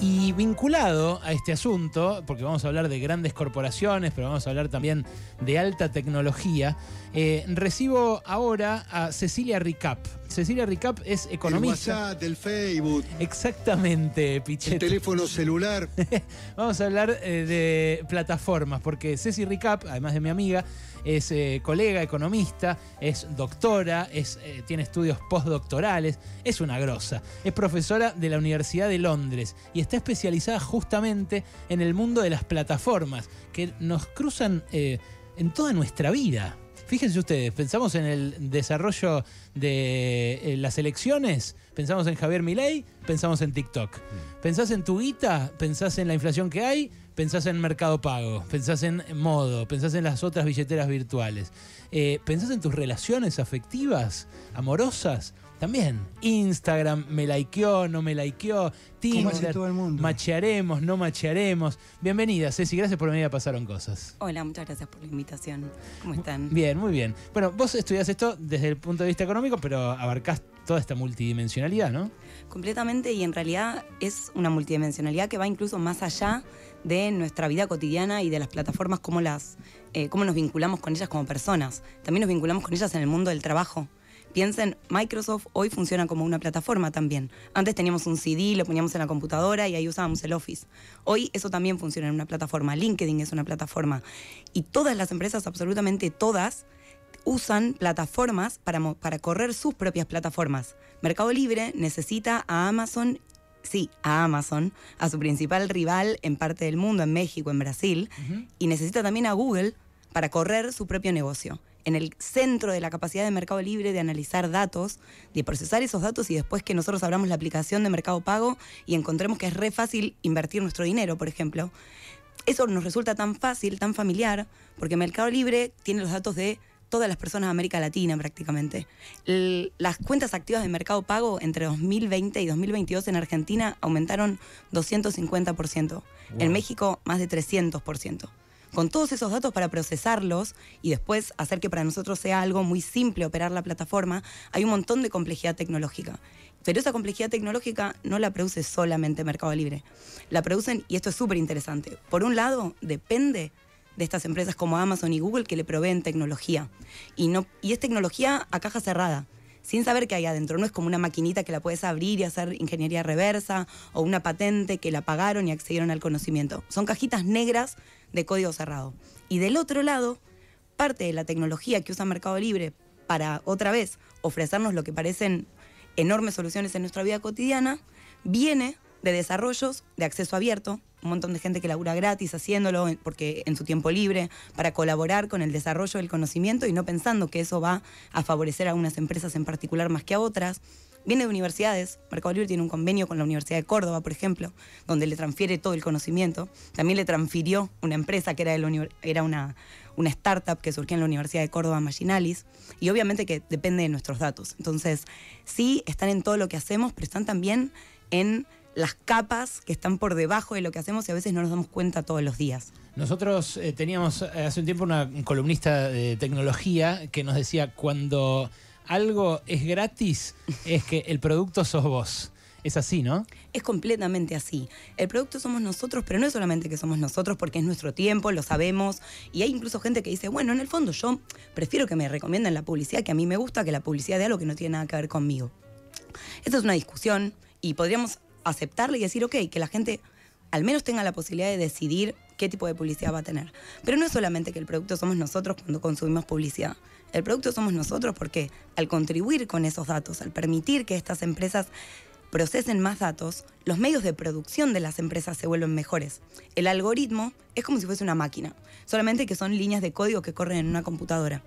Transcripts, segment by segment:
Y vinculado a este asunto, porque vamos a hablar de grandes corporaciones, pero vamos a hablar también de alta tecnología, eh, recibo ahora a Cecilia Ricap. Cecilia Ricap es economista. El WhatsApp, el Facebook. Exactamente, Pichet. El teléfono celular. vamos a hablar eh, de plataformas, porque Ceci Ricap, además de mi amiga, es eh, colega economista, es doctora, es, tiene estudios postdoctorales, es una grosa. Es profesora de la Universidad de Londres y está especializada justamente en el mundo de las plataformas que nos cruzan en toda nuestra vida. Fíjense ustedes, pensamos en el desarrollo de eh, las elecciones, pensamos en Javier Milei, pensamos en TikTok. Mm. Pensás en tu guita, pensás en la inflación que hay, pensás en Mercado Pago, pensás en Modo, pensás en las otras billeteras virtuales. Eh, pensás en tus relaciones afectivas, amorosas, también Instagram, me likeó, no me likeó, Tinder, todo el mundo. machearemos, no machearemos. Bienvenida, Ceci, gracias por venir a Pasaron Cosas. Hola, muchas gracias por la invitación. ¿Cómo están? Bien, muy bien. Bueno, vos estudiás esto desde el punto de vista económico, pero abarcás toda esta multidimensionalidad, ¿no? Completamente, y en realidad es una multidimensionalidad que va incluso más allá de nuestra vida cotidiana y de las plataformas, cómo, las, eh, cómo nos vinculamos con ellas como personas. También nos vinculamos con ellas en el mundo del trabajo. Piensen, Microsoft hoy funciona como una plataforma también. Antes teníamos un CD, lo poníamos en la computadora y ahí usábamos el Office. Hoy eso también funciona en una plataforma. LinkedIn es una plataforma. Y todas las empresas, absolutamente todas, usan plataformas para, para correr sus propias plataformas. Mercado Libre necesita a Amazon sí, a Amazon, a su principal rival en parte del mundo, en México, en Brasil, y necesita también a Google para correr su propio negocio en el centro de la capacidad de Mercado Libre de analizar datos, de procesar esos datos y después que nosotros abramos la aplicación de Mercado Pago y encontremos que es re fácil invertir nuestro dinero, por ejemplo. Eso nos resulta tan fácil, tan familiar, porque Mercado Libre tiene los datos de todas las personas de América Latina prácticamente. las cuentas activas de Mercado Pago entre 2020 y 2022 en Argentina aumentaron 250%. En México más de 300% con todos esos datos para procesarlos y después hacer que para nosotros sea algo muy simple operar la plataforma, hay un montón de complejidad tecnológica. Pero esa complejidad tecnológica no la produce solamente Mercado Libre. La producen, y esto es súper interesante, por un lado depende de estas empresas como Amazon y Google que le proveen tecnología. Y, no, y es tecnología a caja cerrada sin saber qué hay adentro. No es como una maquinita que la puedes abrir y hacer ingeniería reversa o una patente que la pagaron y accedieron al conocimiento. Son cajitas negras de código cerrado. Y del otro lado, parte de la tecnología que usa Mercado Libre para, otra vez, ofrecernos lo que parecen enormes soluciones en nuestra vida cotidiana, viene de desarrollos de acceso abierto, un montón de gente que labura gratis haciéndolo porque en su tiempo libre para colaborar con el desarrollo del conocimiento y no pensando que eso va a favorecer a unas empresas en particular más que a otras. Viene de universidades. Mercado Libre tiene un convenio con la Universidad de Córdoba, por ejemplo, donde le transfiere todo el conocimiento. También le transfirió una empresa que era, era una, una startup que surgió en la Universidad de Córdoba, Maginalis. Y obviamente que depende de nuestros datos. Entonces, sí, están en todo lo que hacemos, pero están también en las capas que están por debajo de lo que hacemos y a veces no nos damos cuenta todos los días. Nosotros eh, teníamos eh, hace un tiempo una columnista de tecnología que nos decía, cuando algo es gratis, es que el producto sos vos. Es así, ¿no? Es completamente así. El producto somos nosotros, pero no es solamente que somos nosotros porque es nuestro tiempo, lo sabemos. Y hay incluso gente que dice, bueno, en el fondo yo prefiero que me recomienden la publicidad que a mí me gusta que la publicidad de algo que no tiene nada que ver conmigo. Esta es una discusión y podríamos aceptarle y decir, ok, que la gente al menos tenga la posibilidad de decidir qué tipo de publicidad va a tener. Pero no es solamente que el producto somos nosotros cuando consumimos publicidad. El producto somos nosotros porque al contribuir con esos datos, al permitir que estas empresas procesen más datos, los medios de producción de las empresas se vuelven mejores. El algoritmo es como si fuese una máquina, solamente que son líneas de código que corren en una computadora.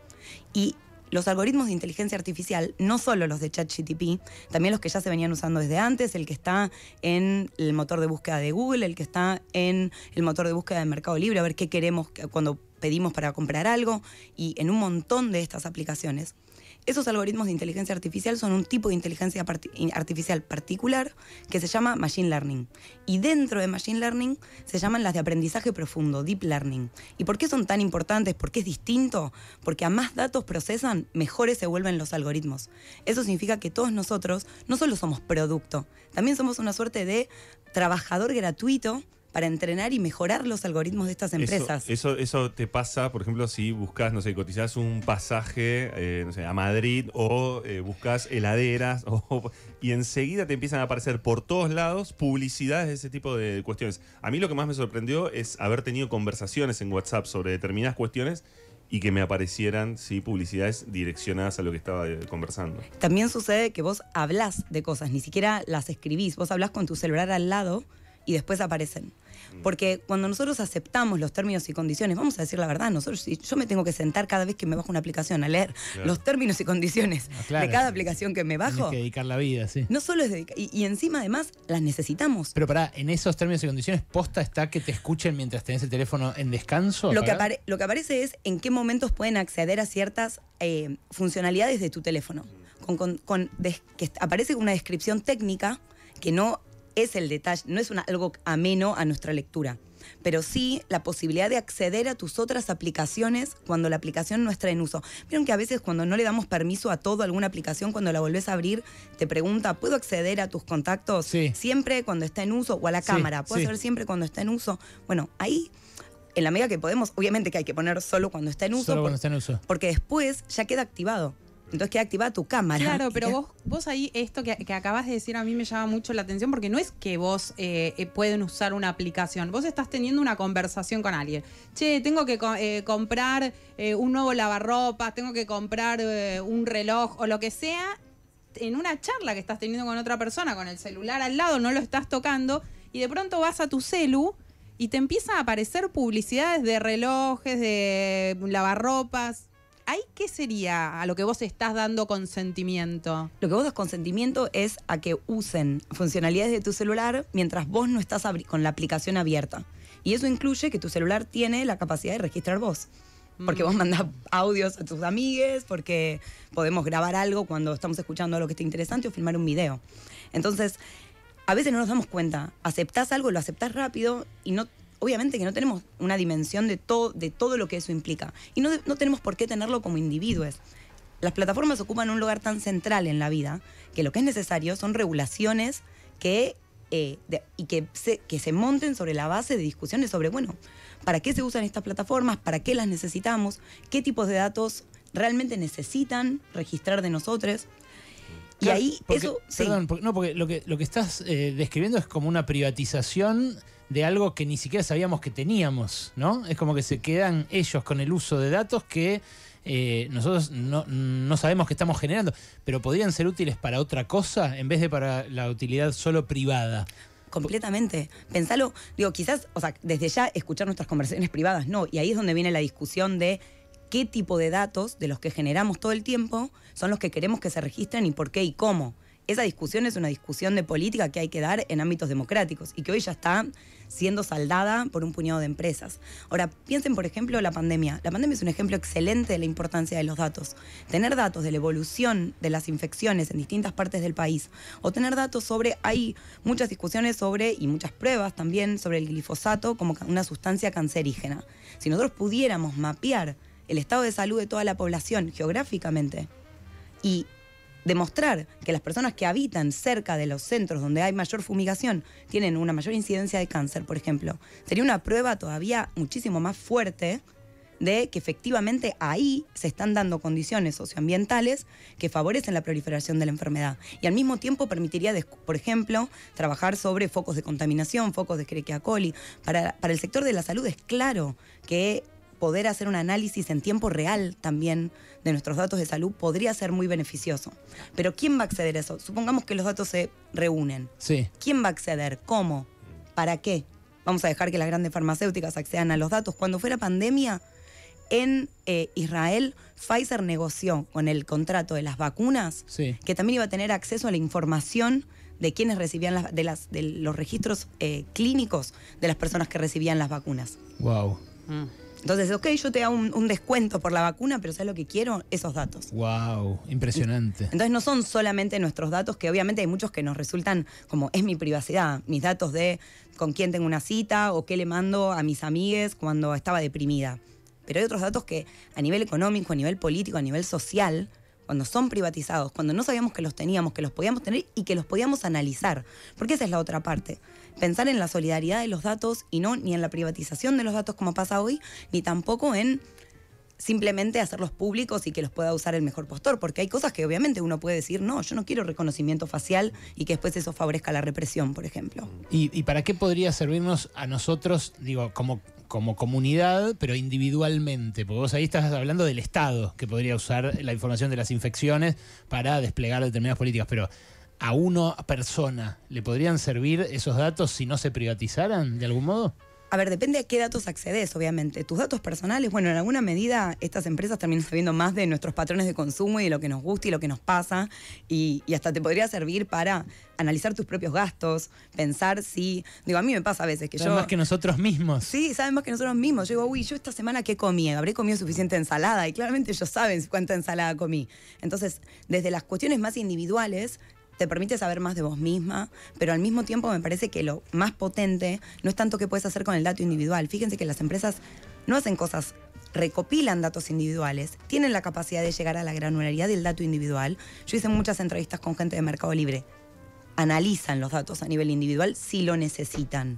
Y los algoritmos de inteligencia artificial, no solo los de ChatGTP, también los que ya se venían usando desde antes, el que está en el motor de búsqueda de Google, el que está en el motor de búsqueda de Mercado Libre, a ver qué queremos cuando pedimos para comprar algo, y en un montón de estas aplicaciones, Esos algoritmos de inteligencia artificial son un tipo de inteligencia artificial particular que se llama Machine Learning. Y dentro de Machine Learning se llaman las de aprendizaje profundo, Deep Learning. ¿Y por qué son tan importantes? ¿Por qué es distinto? Porque a más datos procesan, mejores se vuelven los algoritmos. Eso significa que todos nosotros no solo somos producto, también somos una suerte de trabajador gratuito para entrenar y mejorar los algoritmos de estas empresas. Eso, eso, eso te pasa, por ejemplo, si buscas, no sé, cotizás un pasaje, eh, no sé, a Madrid o eh, buscas heladeras o- y enseguida te empiezan a aparecer por todos lados publicidades de ese tipo de cuestiones. A mí lo que más me sorprendió es haber tenido conversaciones en WhatsApp sobre determinadas cuestiones y que me aparecieran, sí, publicidades direccionadas a lo que estaba eh, conversando. También sucede que vos hablás de cosas, ni siquiera las escribís, vos hablás con tu celular al lado y después aparecen. Porque cuando nosotros aceptamos los términos y condiciones, vamos a decir la verdad, nosotros si yo me tengo que sentar cada vez que me bajo una aplicación a leer Claro. los términos y condiciones Ah, claro. de cada aplicación que me Tienes bajo, que dedicar la vida, sí. no solo es dedica- y, y encima además las necesitamos. Pero pará, en esos términos y condiciones, posta está que te escuchen mientras tenés el teléfono en descanso. Lo que, apare- lo que aparece es en qué momentos pueden acceder a ciertas eh, funcionalidades de tu teléfono. Con, con- con des- que est- aparece una descripción técnica que no es el detalle, no es una- algo ameno a nuestra lectura. Pero sí la posibilidad de acceder a tus otras aplicaciones cuando la aplicación no está en uso. Vieron que a veces cuando no le damos permiso a todo alguna aplicación, cuando la volvés a abrir, te pregunta, ¿puedo acceder a tus contactos Sí. siempre cuando está en uso? O a la Sí, cámara, ¿puedo sí. acceder siempre cuando está en uso? Bueno, ahí en la medida que podemos, obviamente que hay que poner solo cuando está en uso, Solo por- cuando está en uso. porque después ya queda activado. Entonces queda activada tu cámara. Claro, pero vos, vos ahí, esto que, que acabas de decir a mí me llama mucho la atención porque no es que vos eh, eh, pueden usar una aplicación, vos estás teniendo una conversación con alguien. Che, tengo que eh, comprar eh, un nuevo lavarropas, tengo que comprar eh, un reloj o lo que sea. En una charla que estás teniendo con otra persona, con el celular al lado, no lo estás tocando, y de pronto vas a tu celu y te empiezan a aparecer publicidades de relojes, de lavarropas. ¿Ahí qué sería a lo que vos estás dando consentimiento? Lo que vos das consentimiento es a que usen funcionalidades de tu celular mientras vos no estás con la aplicación abierta. Y eso incluye que tu celular tiene la capacidad de registrar voz. Porque vos mandás audios a tus amigues, porque podemos grabar algo cuando estamos escuchando algo que esté interesante o filmar un video. Entonces, a veces no nos damos cuenta. Aceptás algo, lo aceptás rápido y no. Obviamente que no tenemos una dimensión de todo, de todo lo que eso implica. Y no, no tenemos por qué tenerlo como individuos. Las plataformas ocupan un lugar tan central en la vida que lo que es necesario son regulaciones que, eh, de- y que se, que se monten sobre la base de discusiones sobre, bueno, ¿para qué se usan estas plataformas? ¿Para qué las necesitamos? ¿Qué tipos de datos realmente necesitan registrar de nosotros? Y Claro, ahí porque- eso... sí. Perdón, porque, no, porque lo que, lo que estás eh, describiendo es como una privatización de algo que ni siquiera sabíamos que teníamos, ¿no? Es como que se quedan ellos con el uso de datos que eh, nosotros no, no sabemos que estamos generando, pero podrían ser útiles para otra cosa en vez de para la utilidad solo privada. Completamente. Pensalo, digo, quizás, o sea, desde ya escuchar nuestras conversaciones privadas, no. Y ahí es donde viene la discusión de qué tipo de datos de los que generamos todo el tiempo son los que queremos que se registren y por qué y cómo. Esa discusión es una discusión de política que hay que dar en ámbitos democráticos y que hoy ya está siendo saldada por un puñado de empresas. Ahora, piensen, por ejemplo, la pandemia. La pandemia es un ejemplo excelente de la importancia de los datos. Tener datos de la evolución de las infecciones en distintas partes del país o tener datos sobre, hay muchas discusiones sobre y muchas pruebas también sobre el glifosato como una sustancia cancerígena. Si nosotros pudiéramos mapear el estado de salud de toda la población geográficamente y demostrar que las personas que habitan cerca de los centros donde hay mayor fumigación tienen una mayor incidencia de cáncer, por ejemplo, sería una prueba todavía muchísimo más fuerte de que efectivamente ahí se están dando condiciones socioambientales que favorecen la proliferación de la enfermedad. Y al mismo tiempo permitiría, por ejemplo, trabajar sobre focos de contaminación, focos de Escherichia coli. Para, para el sector de la salud es claro que poder hacer un análisis en tiempo real también de nuestros datos de salud podría ser muy beneficioso. Pero ¿quién va a acceder a eso? Supongamos que los datos se reúnen. Sí. ¿Quién va a acceder? ¿Cómo? ¿Para qué? Vamos a dejar que las grandes farmacéuticas accedan a los datos. Cuando fuera pandemia, en eh, Israel, Pfizer negoció con el contrato de las vacunas Sí. que también iba a tener acceso a la información de quienes recibían las, de, las, de los registros eh, clínicos de las personas que recibían las vacunas. Wow. Entonces, ok, yo te hago un, un descuento por la vacuna, pero ¿sabes lo que quiero? Esos datos. Wow, impresionante. Entonces no son solamente nuestros datos, que obviamente hay muchos que nos resultan como es mi privacidad, mis datos de con quién tengo una cita o qué le mando a mis amigues cuando estaba deprimida. Pero hay otros datos que a nivel económico, a nivel político, a nivel social, cuando son privatizados, cuando no sabíamos que los teníamos, que los podíamos tener y que los podíamos analizar. Porque esa es la otra parte. Pensar en la solidaridad de los datos y no ni en la privatización de los datos como pasa hoy, ni tampoco en simplemente hacerlos públicos y que los pueda usar el mejor postor, porque hay cosas que obviamente uno puede decir, no, yo no quiero reconocimiento facial y que después eso favorezca la represión, por ejemplo. ¿Y, y para qué podría servirnos a nosotros, digo, como, como comunidad, pero individualmente? Porque vos ahí estás hablando del Estado, que podría usar la información de las infecciones para desplegar determinadas políticas, pero a uno, a persona, ¿le podrían servir esos datos si no se privatizaran de algún modo? A ver, depende a qué datos accedes, obviamente. Tus datos personales, bueno, en alguna medida estas empresas terminan sabiendo más de nuestros patrones de consumo y de lo que nos gusta y lo que nos pasa. Y, y hasta te podría servir para analizar tus propios gastos, pensar si. Digo, a mí me pasa a veces que Saben yo. más que nosotros mismos. Sí, saben más que nosotros mismos. Yo digo, uy, yo esta semana qué comí, habré comido suficiente ensalada y claramente ellos saben cuánta ensalada comí. Entonces, desde las cuestiones más individuales, te permite saber más de vos misma, pero al mismo tiempo me parece que lo más potente no es tanto que puedes hacer con el dato individual. Fíjense que las empresas no hacen cosas recopilan datos individuales, tienen la capacidad de llegar a la granularidad del dato individual. Yo hice muchas entrevistas con gente de Mercado Libre. Analizan los datos a nivel individual si lo necesitan.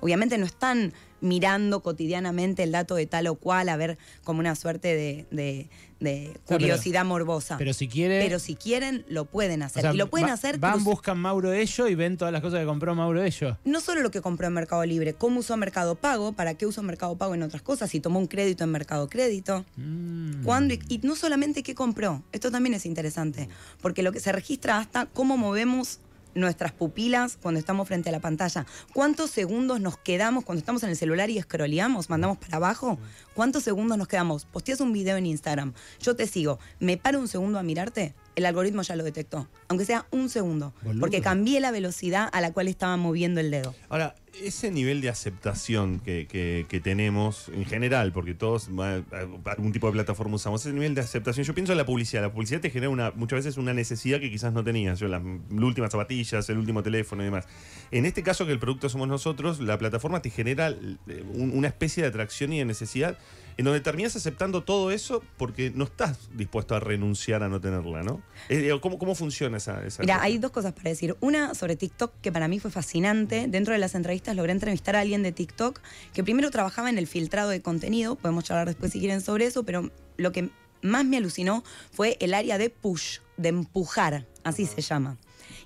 Obviamente no están mirando cotidianamente el dato de tal o cual a ver como una suerte de, de- de pero- curiosidad morbosa. Pero si quiere. Pero si quieren, lo pueden hacer. o sea, y lo pueden va- hacer Van, buscan Mauro Ello y ven todas las cosas que compró Mauro Ello. no solo lo que compró en Mercado Libre, cómo usó Mercado Pago, para qué usó Mercado Pago en otras cosas, si tomó un crédito en Mercado Crédito, Mm. cuándo y, y no solamente qué compró. Esto también es interesante, porque lo que se registra hasta cómo movemos nuestras pupilas cuando estamos frente a la pantalla. ¿Cuántos segundos nos quedamos cuando estamos en el celular y scrolleamos, mandamos para abajo? ¿Cuántos segundos nos quedamos? Posteas un video en Instagram, yo te sigo, me paro un segundo a mirarte, el algoritmo ya lo detectó, aunque sea un segundo, Boludo. porque cambié la velocidad a la cual estaba moviendo el dedo. Ahora, ese nivel de aceptación que, que- que tenemos en general, porque todos algún tipo de plataforma usamos, ese nivel de aceptación, yo pienso en la publicidad. La publicidad te genera una, muchas veces una necesidad que quizás no tenías. Yo, las últimas zapatillas, el último teléfono y demás. En este caso, que el producto somos nosotros, la plataforma te genera eh, un- una especie de atracción y de necesidad en donde terminas aceptando todo eso porque no estás dispuesto a renunciar a no tenerla, ¿no? Eh, ¿Cómo, cómo funciona esa, esa Mira, cosa? hay dos cosas para decir. Una sobre TikTok que para mí fue fascinante. Dentro de las entrevistas logré entrevistar a alguien de TikTok que primero trabajaba en el filtrado de contenido. Podemos charlar después si quieren sobre eso, pero lo que más me alucinó fue el área de push, de empujar, así se llama.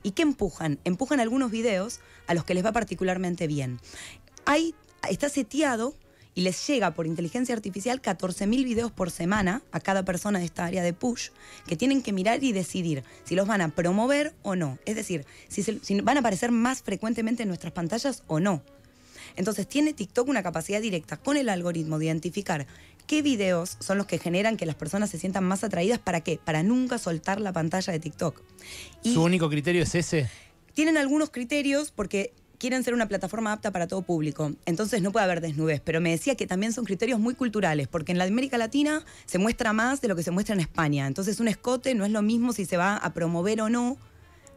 ¿Y qué empujan? Empujan algunos videos a los que les va particularmente bien. Hay, está seteado y les llega por inteligencia artificial 14.000 videos por semana a cada persona de esta área de push que tienen que mirar y decidir si los van a promover o no. Es decir, si, se- si van a aparecer más frecuentemente en nuestras pantallas o no. Entonces tiene TikTok una capacidad directa con el algoritmo de identificar qué videos son los que generan que las personas se sientan más atraídas. ¿Para qué? Para nunca soltar la pantalla de TikTok. Y Su único criterio es ese. tienen algunos criterios porque quieren ser una plataforma apta para todo público. Entonces no puede haber desnudez. Pero me decía que también son criterios muy culturales, porque en la América Latina se muestra más de lo que se muestra en España. Entonces un escote no es lo mismo si se va a promover o no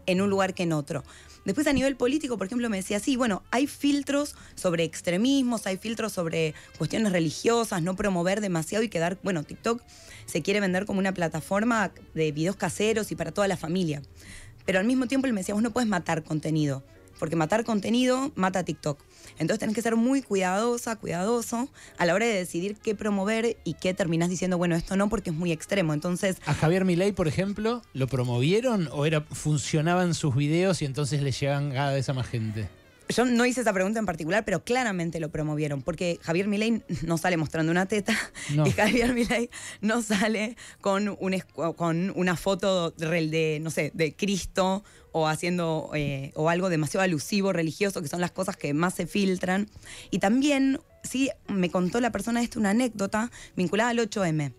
en un lugar que en otro. Después a nivel político, por ejemplo, me decía, sí, bueno, hay filtros sobre extremismos, hay filtros sobre cuestiones religiosas, no promover demasiado y quedar, bueno, TikTok se quiere vender como una plataforma de videos caseros y para toda la familia. Pero al mismo tiempo él me decía, vos no puedes matar contenido, porque matar contenido mata a TikTok. Entonces tenés que ser muy cuidadosa, cuidadoso a la hora de decidir qué promover y qué terminás diciendo, bueno, esto no porque es muy extremo. Entonces, A Javier Milei, por ejemplo, ¿lo promovieron o era funcionaban sus videos y entonces le llegan cada vez a más gente? Yo no hice esa pregunta en particular, pero claramente lo promovieron, porque Javier Milei no sale mostrando una teta No. y Javier Milei no sale con, un escu- con una foto de, de, no sé, de Cristo o haciendo eh, o algo demasiado alusivo, religioso, que son las cosas que más se filtran. Y también, sí, me contó la persona esta una anécdota vinculada al 8M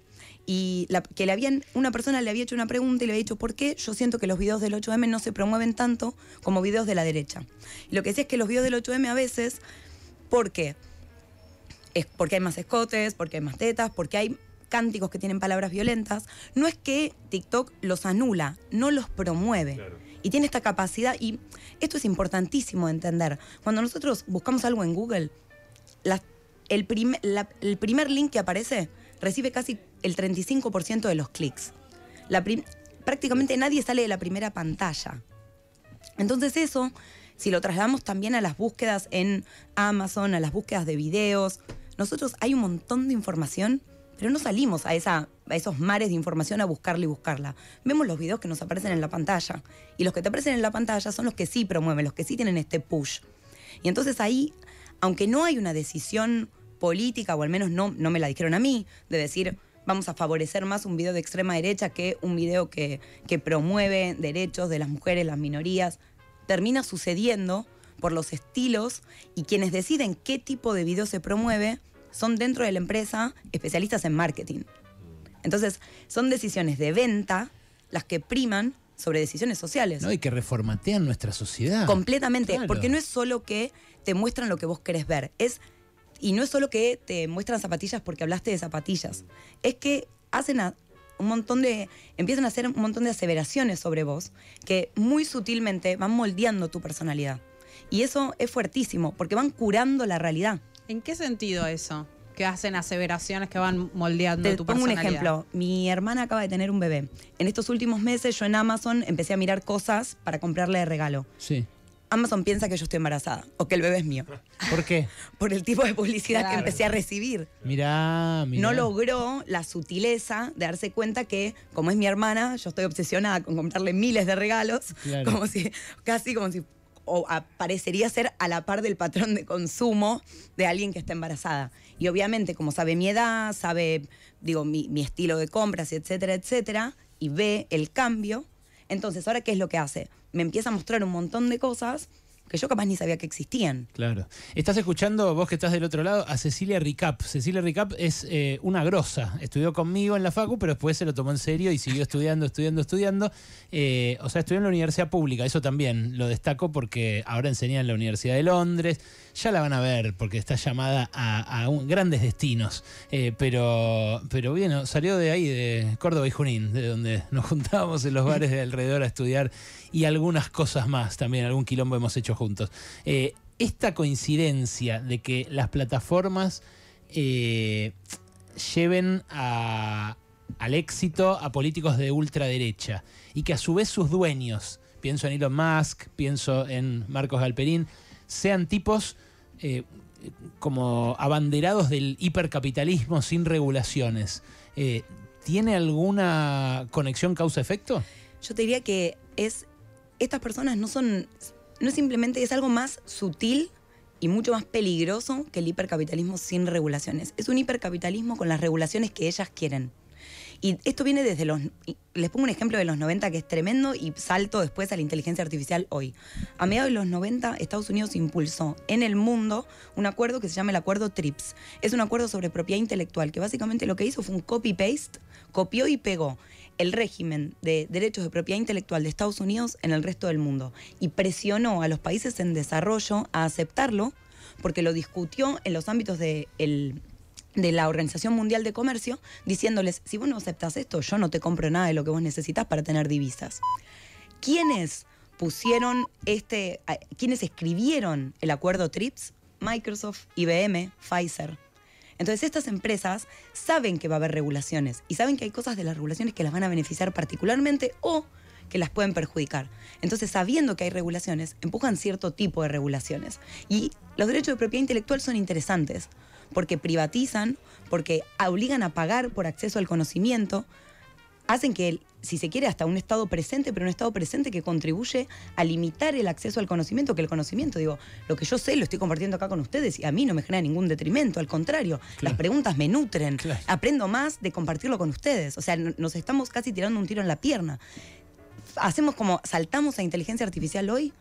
y la- que le habían, una persona le había hecho una pregunta y le había dicho, ¿por qué yo siento que los videos del 8M no se promueven tanto como videos de la derecha? Y lo que decía es que los videos del 8M a veces, porque es porque hay más escotes, porque hay más tetas, porque hay cánticos que tienen palabras violentas. No es que TikTok los anula, no los promueve. Y tiene esta capacidad, y esto es importantísimo de entender. Cuando nosotros buscamos algo en Google, el, el primer link que aparece recibe casi el 35% de los clics. Prácticamente nadie sale de la primera pantalla. Entonces eso, si lo trasladamos también a las búsquedas en Amazon, a las búsquedas de videos, nosotros hay un montón de información, pero no salimos a, esos mares de información a buscarla y buscarla. Vemos los videos que nos aparecen en la pantalla. Y los que te aparecen en la pantalla son los que sí promueven, los que sí tienen este push. Y entonces ahí, aunque no hay una decisión política, o al menos no, no me la dijeron a mí, de decir vamos a favorecer más un video de extrema derecha que un video que, que promueve derechos de las mujeres, las minorías, termina sucediendo por los estilos y quienes deciden qué tipo de video se promueve son dentro de la empresa especialistas en marketing. Entonces, son decisiones de venta las que priman sobre decisiones sociales. ¿no? Y que reformatean nuestra sociedad. Completamente, Claro. porque no es solo que te muestran lo que vos querés ver, es y no es solo que te muestran zapatillas porque hablaste de zapatillas, es que hacen a- un montón de empiezan a hacer un montón de aseveraciones sobre vos que muy sutilmente van moldeando tu personalidad. Y eso es fuertísimo, porque van curando la realidad. ¿En qué sentido eso? Que hacen aseveraciones que van moldeando Te tu pongo un ejemplo. Mi hermana acaba de tener un bebé. En estos últimos meses yo en Amazon empecé a mirar cosas para comprarle de regalo. Sí. Amazon piensa que yo estoy embarazada o que el bebé es mío. ¿Por qué? Por el tipo de publicidad que empecé a recibir. Mirá, mirá. No logró la sutileza de darse cuenta que, como es mi hermana, yo estoy obsesionada con comprarle miles de regalos, Claro. como si, casi como si o parecería ser a la par del patrón de consumo de alguien que está embarazada. Y obviamente, como sabe mi edad, sabe, digo, mi, mi estilo de compras, etcétera, etcétera, y ve el cambio, entonces, ¿ahora qué es lo que hace? Me empieza a mostrar un montón de cosas que yo capaz ni sabía que existían. Claro. Estás escuchando, vos que estás del otro lado, a Cecilia Ricap. Cecilia Ricap es eh, una grosa. Estudió conmigo en la facu, pero después se lo tomó en serio y siguió estudiando, estudiando, estudiando. Eh, o sea, estudió en la universidad pública. Eso también lo destaco porque ahora enseña en la Universidad de Londres. Ya la van a ver porque está llamada a, grandes destinos. Eh, pero, pero bueno, salió de ahí, de Córdoba y Junín, de donde nos juntábamos en los bares de alrededor a estudiar y algunas cosas más también, algún quilombo hemos hecho juntos. Eh, esta coincidencia de que las plataformas eh, lleven a- al éxito a políticos de ultraderecha y que a su vez sus dueños, pienso en Elon Musk, pienso en Marcos Galperín, sean tipos eh, como abanderados del hipercapitalismo sin regulaciones. Eh, ¿Tiene alguna conexión causa-efecto? Yo te diría que es. Estas personas no son. No es simplemente. Es algo más sutil y mucho más peligroso que el hipercapitalismo sin regulaciones. Es un hipercapitalismo con las regulaciones que ellas quieren. Y esto viene desde los. Les pongo un ejemplo de los 90 que es tremendo y salto después a la inteligencia artificial hoy. A mediados de los 90, Estados Unidos impulsó en el mundo un acuerdo que se llama el Acuerdo TRIPS. Es un acuerdo sobre propiedad intelectual que básicamente lo que hizo fue un copy-paste, copió y pegó el régimen de derechos de propiedad intelectual de Estados Unidos en el resto del mundo y presionó a los países en desarrollo a aceptarlo porque lo discutió en los ámbitos de el- de la Organización Mundial de Comercio, diciéndoles, si vos no aceptas esto, yo no te compro nada de lo que vos necesitas para tener divisas. ¿Quiénes pusieron este, quiénes escribieron el acuerdo TRIPS? Microsoft, IBM, Pfizer. Entonces estas empresas saben que va a haber regulaciones y saben que hay cosas de las regulaciones que las van a beneficiar particularmente o que las pueden perjudicar. Entonces, sabiendo que hay regulaciones, empujan cierto tipo de regulaciones. Y los derechos de propiedad intelectual son interesantes porque privatizan, porque obligan a pagar por acceso al conocimiento, hacen que, si se quiere, hasta un Estado presente, pero un Estado presente que contribuye a limitar el acceso al conocimiento, que el conocimiento, digo, lo que yo sé lo estoy compartiendo acá con ustedes y a mí no me genera ningún detrimento, al contrario, las preguntas me nutren, Claro. aprendo más de compartirlo con ustedes, o sea, nos estamos casi tirando un tiro en la pierna. Hacemos como, saltamos a inteligencia artificial hoy,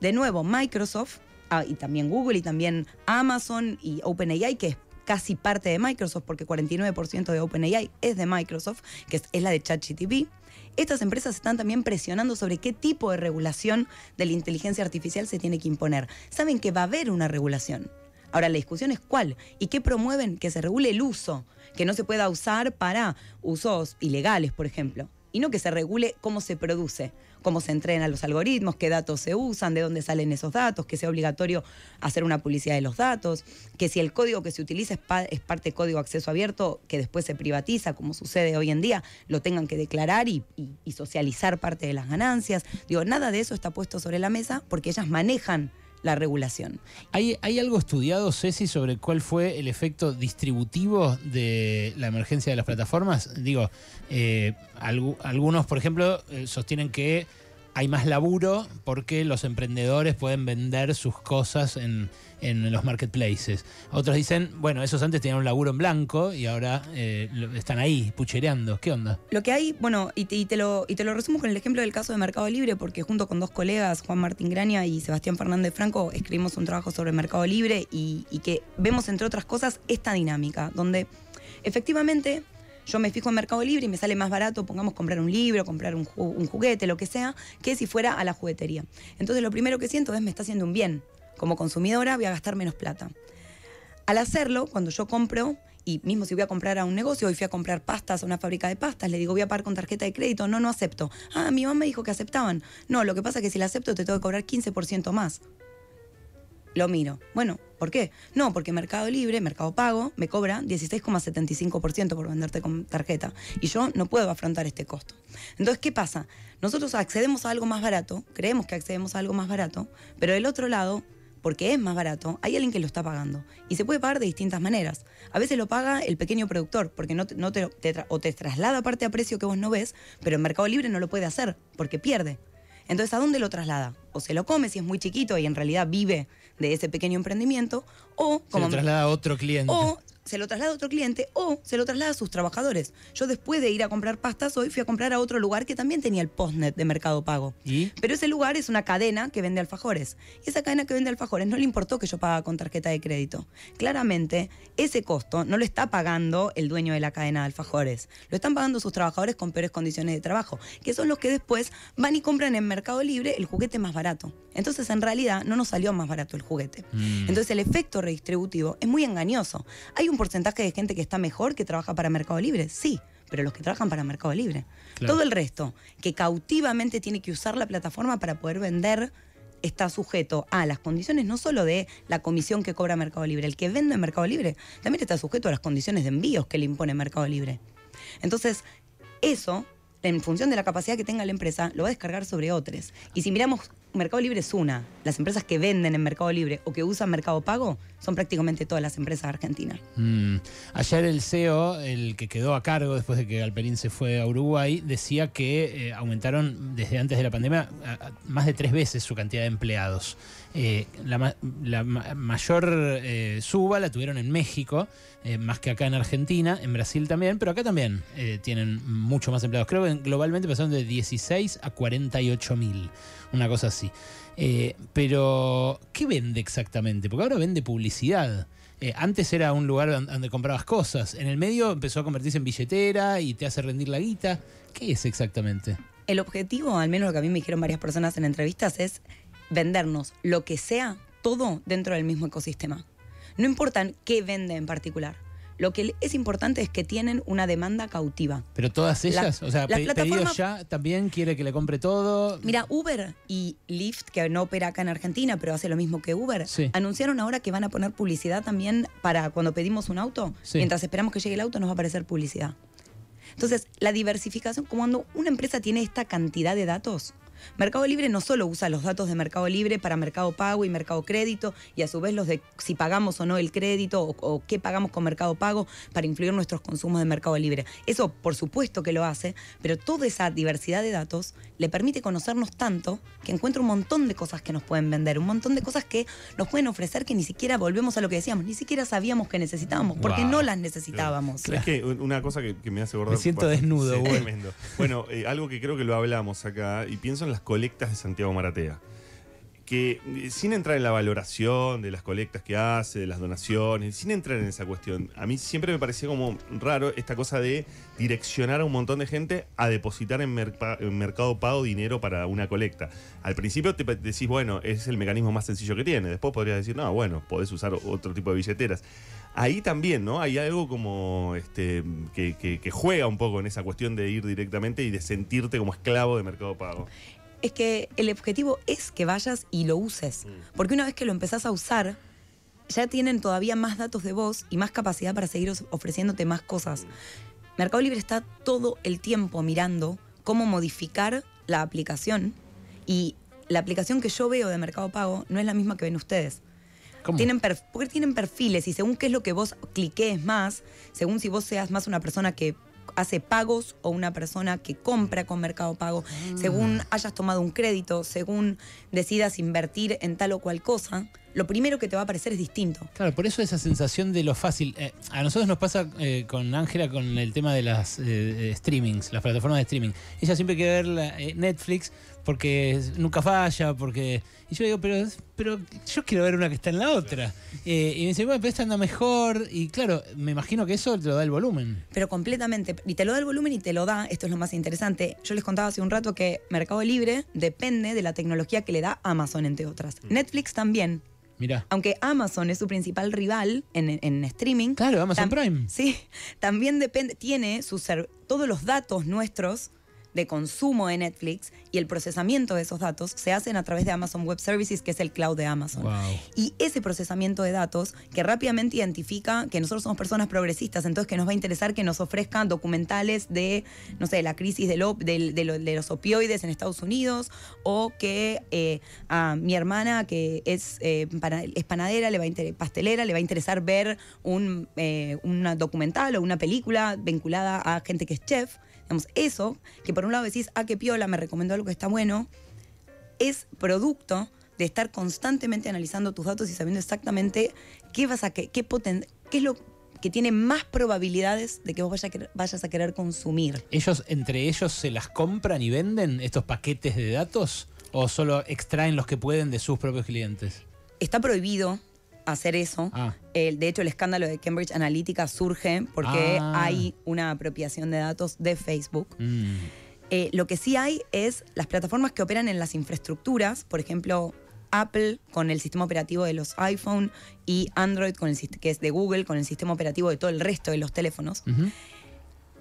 de nuevo, Microsoft, ah, y también Google, y también Amazon y OpenAI, que es casi parte de Microsoft, porque 49% de OpenAI es de Microsoft, que es, la de ChatGTP. Estas empresas están también presionando sobre qué tipo de regulación de la inteligencia artificial se tiene que imponer. Saben que va a haber una regulación. Ahora, la discusión es cuál y qué promueven que se regule el uso, que no se pueda usar para usos ilegales, por ejemplo, y no que se regule cómo se produce, cómo se entrenan los algoritmos, qué datos se usan, de dónde salen esos datos, que sea obligatorio hacer una publicidad de los datos, que si el código que se utiliza es, pa- es parte código acceso abierto, que después se privatiza, como sucede hoy en día, lo tengan que declarar y- y socializar parte de las ganancias. Digo, nada de eso está puesto sobre la mesa porque ellas manejan la regulación. ¿Hay, ¿Hay algo estudiado, Ceci, sobre cuál fue el efecto distributivo de la emergencia de las plataformas? Digo, eh, algu- algunos, por ejemplo, eh, sostienen que hay más laburo porque los emprendedores pueden vender sus cosas en, en los marketplaces. Otros dicen, bueno, esos antes tenían un laburo en blanco y ahora eh, están ahí puchereando. ¿Qué onda? Lo que hay, bueno, y te, lo, y te lo resumo con el ejemplo del caso de Mercado Libre, porque junto con dos colegas, Juan Martín Graña y Sebastián Fernández Franco, escribimos un trabajo sobre Mercado Libre y que vemos, entre otras cosas, esta dinámica, donde efectivamente yo me fijo en Mercado Libre y me sale más barato, pongamos, comprar un libro, comprar un, un juguete, lo que sea, que si fuera a la juguetería. Entonces lo primero que siento es me está haciendo un bien. Como consumidora voy a gastar menos plata. Al hacerlo, cuando yo compro, y mismo si voy a comprar a un negocio, hoy fui a comprar pastas a una fábrica de pastas, le digo, voy a pagar con tarjeta de crédito, no, no acepto. Ah, mi mamá me dijo que aceptaban. No, lo que pasa es que si la acepto te tengo que cobrar 15% más. Lo miro. Bueno, ¿por qué? No, porque Mercado Libre, Mercado Pago, me cobra 16,75% por venderte con tarjeta. Y yo no puedo afrontar este costo. Entonces, ¿qué pasa? Nosotros accedemos a algo más barato, creemos que accedemos a algo más barato, pero del otro lado, porque es más barato, hay alguien que lo está pagando. Y se puede pagar de distintas maneras. A veces lo paga el pequeño productor, porque no te, o te traslada parte a precio que vos no ves, pero en Mercado Libre no lo puede hacer, porque pierde. Entonces, ¿a dónde lo traslada? O se lo come si es muy chiquito y en realidad vive de ese pequeño emprendimiento, o Se como lo traslada a otro cliente. o se lo traslada a otro cliente o se lo traslada a sus trabajadores. Yo después de ir a comprar pastas hoy fui a comprar a otro lugar que también tenía el postnet de Mercado Pago. ¿Y? Pero ese lugar es una cadena que vende alfajores. Y esa cadena que vende alfajores no le importó que yo pagaba con tarjeta de crédito. Claramente, ese costo no lo está pagando el dueño de la cadena de alfajores. Lo están pagando sus trabajadores con peores condiciones de trabajo, que son los que después van y compran en Mercado Libre el juguete más barato. Entonces, en realidad, no nos salió más barato el juguete. Mm. Entonces, el efecto redistributivo es muy engañoso. ¿Hay un porcentaje de gente que está mejor que trabaja para Mercado Libre? Sí, pero los que trabajan para Mercado Libre. Claro. Todo el resto, que cautivamente tiene que usar la plataforma para poder vender, está sujeto a las condiciones no solo de la comisión que cobra Mercado Libre, el que vende en Mercado Libre también está sujeto a las condiciones de envíos que le impone Mercado Libre. Entonces, eso, en función de la capacidad que tenga la empresa, lo va a descargar sobre otros. Y si miramos, Mercado Libre es una. Las empresas que venden en Mercado Libre o que usan Mercado Pago son prácticamente todas las empresas argentinas. Mm. Ayer el CEO, el que quedó a cargo después de que Galperín se fue a Uruguay, decía que eh, aumentaron desde antes de la pandemia más de tres veces su cantidad de empleados. Eh, la, ma- la ma- mayor eh, suba la tuvieron en México, eh, más que acá en Argentina, en Brasil también, pero acá también tienen mucho más empleados. Creo que globalmente pasaron de 16 a 48 mil, una cosa así. Pero, ¿qué vende exactamente? Porque ahora vende publicidad. Antes era un lugar don- donde comprabas cosas. En el medio empezó a convertirse en billetera y te hace rendir la guita. ¿Qué es exactamente? El objetivo, al menos lo que a mí me dijeron varias personas en entrevistas, es vendernos lo que sea, todo dentro del mismo ecosistema. No importa qué vende en particular. Lo que es importante es que tienen una demanda cautiva. Pero todas La- ellas, o sea, la pe- plataforma- pedidos ya también quiere que le compre todo. Mira, Uber y Lyft, que no opera acá en Argentina, pero hace lo mismo que Uber, Sí. anunciaron ahora que van a poner publicidad también para cuando pedimos un auto. Sí. Mientras esperamos que llegue el auto, nos va a aparecer publicidad. Entonces, la diversificación, como cuando una empresa tiene esta cantidad de datos, Mercado Libre no solo usa los datos de Mercado Libre para Mercado Pago y Mercado Crédito y a su vez los de si pagamos o no el crédito o, o qué pagamos con Mercado Pago para influir en nuestros consumos de Mercado Libre. Eso por supuesto que lo hace, pero toda esa diversidad de datos le permite conocernos tanto que encuentra un montón de cosas que nos pueden vender, un montón de cosas que nos pueden ofrecer que ni siquiera volvemos a lo que decíamos, ni siquiera sabíamos que necesitábamos, porque Wow. no las necesitábamos. ¿Sabes qué? Una cosa que, que me hace acordar. Me siento bastante- desnudo, Sí. Bueno, eh, algo que creo que lo hablamos acá, y pienso en las colectas de Santiago Maratea. que eh, sin entrar en la valoración de las colectas que hace, de las donaciones, sin entrar en esa cuestión, a mí siempre me parecía como raro esta cosa de direccionar a un montón de gente a depositar en, Mercado Pago dinero para una colecta. Al principio te decís, bueno, es el mecanismo más sencillo que tiene. Después podrías decir, no, bueno, podés usar otro tipo de billeteras. Ahí también, ¿no? Hay algo como este que juega un poco en esa cuestión de ir directamente y de sentirte como esclavo de Mercado Pago. Es que el objetivo es que vayas y lo uses. Porque una vez que lo empezás a usar, ya tienen todavía más datos de vos y más capacidad para seguir ofreciéndote más cosas. Mercado Libre está todo el tiempo mirando cómo modificar la aplicación y la aplicación que yo veo de Mercado Pago no es la misma que ven ustedes. ¿Cómo? Tienen porque tienen perfiles y según qué es lo que vos cliques más, según si vos seas más una persona que hace pagos o una persona que compra con Mercado Pago, según hayas tomado un crédito, según decidas invertir en tal o cual cosa, lo primero que te va a aparecer es distinto. Claro, por eso esa sensación de lo fácil. eh, a nosotros nos pasa eh, con Ángela con el tema de las eh, streamings, las plataformas de streaming. Ella siempre quiere ver la, Netflix porque nunca falla, porque... Y yo digo, pero, pero yo quiero ver una que está en la otra. Eh, y me dice, bueno, pero esta anda mejor. Y claro, me imagino que eso te lo da el volumen. Pero completamente. Y te lo da el volumen y te lo da, esto es lo más interesante. Yo les contaba hace un rato que Mercado Libre depende de la tecnología que le da Amazon, entre otras. Netflix también. Mirá. Aunque Amazon es su principal rival en, en streaming. Claro, Amazon Prime. Sí, también depende, tiene ser- todos los datos nuestros de consumo de Netflix y el procesamiento de esos datos se hacen a través de Amazon Web Services, que es el cloud de Amazon. Wow. Y ese procesamiento de datos que rápidamente identifica que nosotros somos personas progresistas, entonces que nos va a interesar que nos ofrezcan documentales de, no sé, la crisis del op- del- de, lo- de los opioides en Estados Unidos, o que eh, a mi hermana que es, eh, es panadera, le va a inter- pastelera, le va a interesar ver un eh, una documental o una película vinculada a gente que es chef. Digamos, eso, que por un lado decís, ah, qué piola, me recomendó algo que está bueno, es producto de estar constantemente analizando tus datos y sabiendo exactamente qué vas a que- qué, poten- qué es lo que tiene más probabilidades de que vos vaya vayas a querer consumir. ¿Ellos, entre ellos, se las compran y venden estos paquetes de datos? ¿O solo extraen los que pueden de sus propios clientes? Está prohibido hacer eso. Ah. El- de hecho, el escándalo de Cambridge Analytica surge porque Ah. hay una apropiación de datos de Facebook. Mm. Eh, lo que sí hay es las plataformas que operan en las infraestructuras, por ejemplo, Apple con el sistema operativo de los iPhone y Android, con el, que es de Google, con el sistema operativo de todo el resto de los teléfonos.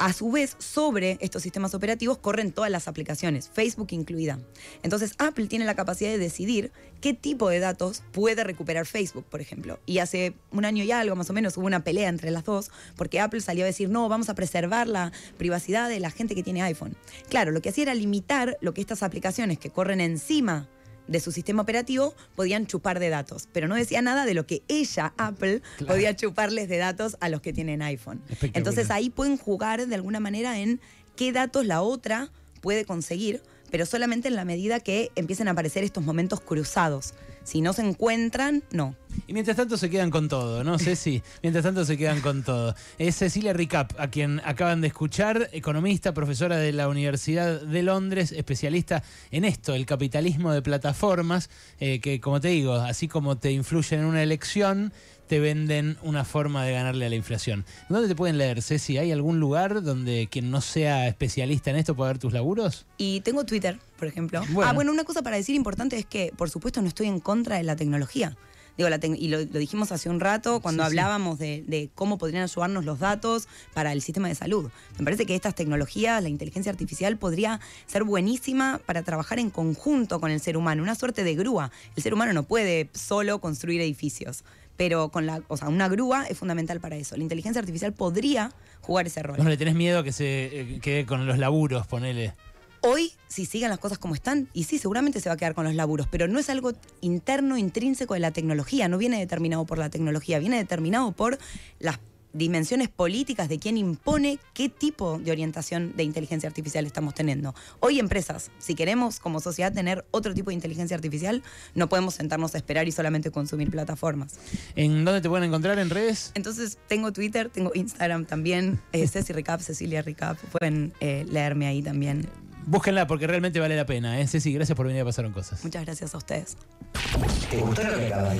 A su vez, sobre estos sistemas operativos corren todas las aplicaciones, Facebook incluida. Entonces, Apple tiene la capacidad de decidir qué tipo de datos puede recuperar Facebook, por ejemplo. Y hace un año y algo, más o menos, hubo una pelea entre las dos, porque Apple salió a decir, no, vamos a preservar la privacidad de la gente que tiene iPhone. Claro, lo que hacía era limitar lo que estas aplicaciones que corren encima de su sistema operativo podían chupar de datos, pero no decía nada de lo que ella, Apple, Claro. podía chuparles de datos a los que tienen iPhone. Entonces ahí pueden jugar de alguna manera en qué datos la otra puede conseguir, pero solamente en la medida que empiecen a aparecer estos momentos cruzados. Si no se encuentran, no. Y mientras tanto se quedan con todo, ¿no? Ceci, mientras tanto se quedan con todo. Es Cecilia Ricap, a quien acaban de escuchar, economista, profesora de la Universidad de Londres, especialista en esto, el capitalismo de plataformas, eh, que como te digo, así como te influyen en una elección, te venden una forma de ganarle a la inflación. ¿Dónde te pueden leer, Ceci? ¿Hay algún lugar donde quien no sea especialista en esto pueda ver tus laburos? Y tengo Twitter, por ejemplo. Bueno. Ah, bueno, una cosa para decir importante es que, por supuesto, no estoy en contra de la tecnología. Digo, la y lo, lo dijimos hace un rato cuando Sí, sí. hablábamos de, de cómo podrían ayudarnos los datos para el sistema de salud. Me parece que estas tecnologías, la inteligencia artificial, podría ser buenísima para trabajar en conjunto con el ser humano, una suerte de grúa. El ser humano no puede solo construir edificios, pero con la, o sea, una grúa es fundamental para eso. La inteligencia artificial podría jugar ese rol. ¿No le tenés miedo que se eh, quede con los laburos, ponele? Hoy, si siguen las cosas como están, y sí, seguramente se va a quedar con los laburos, pero no es algo interno, intrínseco de la tecnología, no viene determinado por la tecnología, viene determinado por las dimensiones políticas de quién impone qué tipo de orientación de inteligencia artificial estamos teniendo. Hoy empresas, si queremos como sociedad tener otro tipo de inteligencia artificial, no podemos sentarnos a esperar y solamente consumir plataformas. ¿En dónde te pueden encontrar en redes? Entonces tengo Twitter, tengo Instagram también, eh, Ceci Recap, Cecilia Recap, pueden eh, leerme ahí también. Búsquenla porque realmente vale la pena. ¿eh? Ceci, gracias por venir a Pasaron Cosas. Muchas gracias a ustedes. ¿Te gustó lo que acabas de